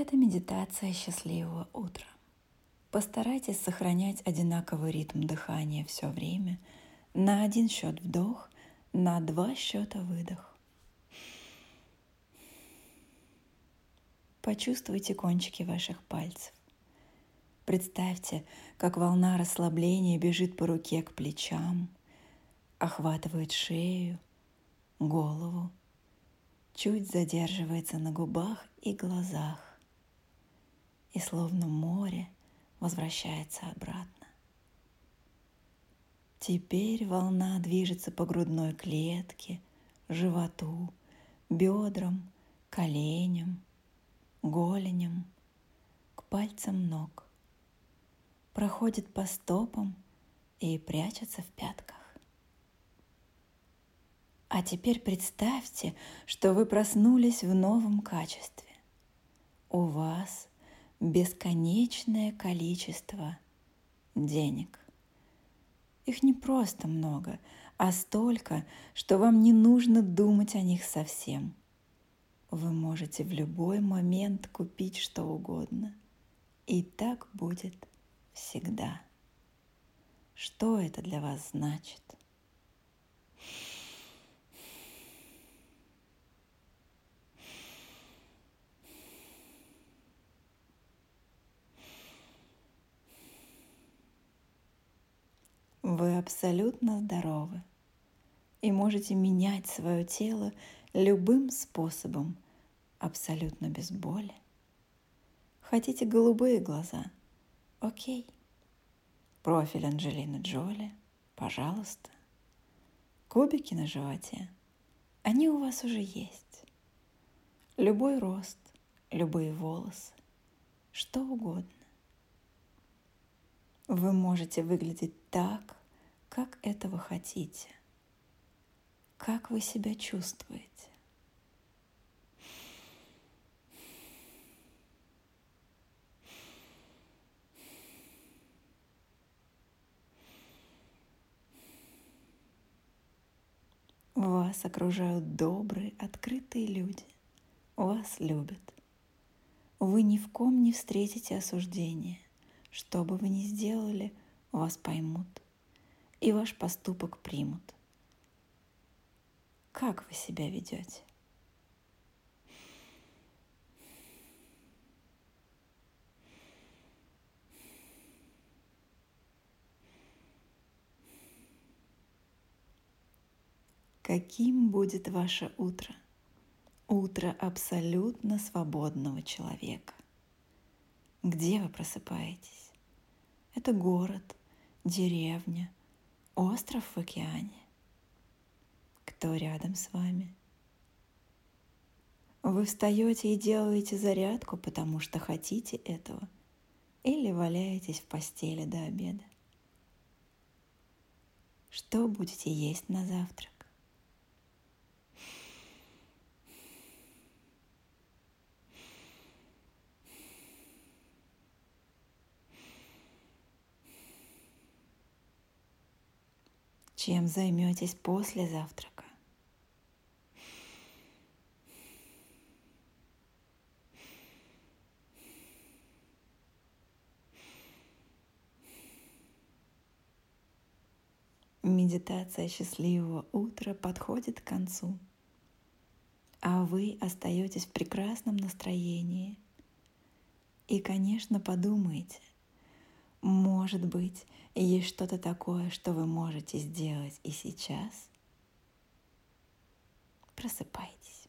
Это медитация счастливого утра. Постарайтесь сохранять одинаковый ритм дыхания все время. На один счет вдох, на два счета выдох. Почувствуйте кончики ваших пальцев. Представьте, как волна расслабления бежит по руке к плечам, охватывает шею, голову, чуть задерживается на губах и глазах и словно море возвращается обратно. Теперь волна движется по грудной клетке, животу, бедрам, коленям, голеням, к пальцам ног – проходит по стопам и прячется в пятках. А теперь представьте, что вы проснулись в новом качестве. У вас бесконечное количество денег. Их не просто много, а столько, что вам не нужно думать о них совсем. Вы можете в любой момент купить что угодно. И так будет всегда. Что это для вас значит? Вы абсолютно здоровы и можете менять свое тело любым способом, абсолютно без боли. Хотите голубые глаза – Окей. Профиль Анджелины Джоли, пожалуйста. Кубики на животе, они у вас уже есть. Любой рост, любые волосы, что угодно. Вы можете выглядеть так, как этого хотите. Как вы себя чувствуете? Вас окружают добрые, открытые люди. Вас любят. Вы ни в ком не встретите осуждения. Что бы вы ни сделали, вас поймут и ваш поступок примут. Как вы себя ведете? каким будет ваше утро. Утро абсолютно свободного человека. Где вы просыпаетесь? Это город, деревня, остров в океане. Кто рядом с вами? Вы встаете и делаете зарядку, потому что хотите этого, или валяетесь в постели до обеда. Что будете есть на завтрак? Чем займетесь после завтрака. Медитация счастливого утра подходит к концу, а вы остаетесь в прекрасном настроении. И, конечно, подумайте, может быть, есть что-то такое, что вы можете сделать и сейчас? Просыпайтесь.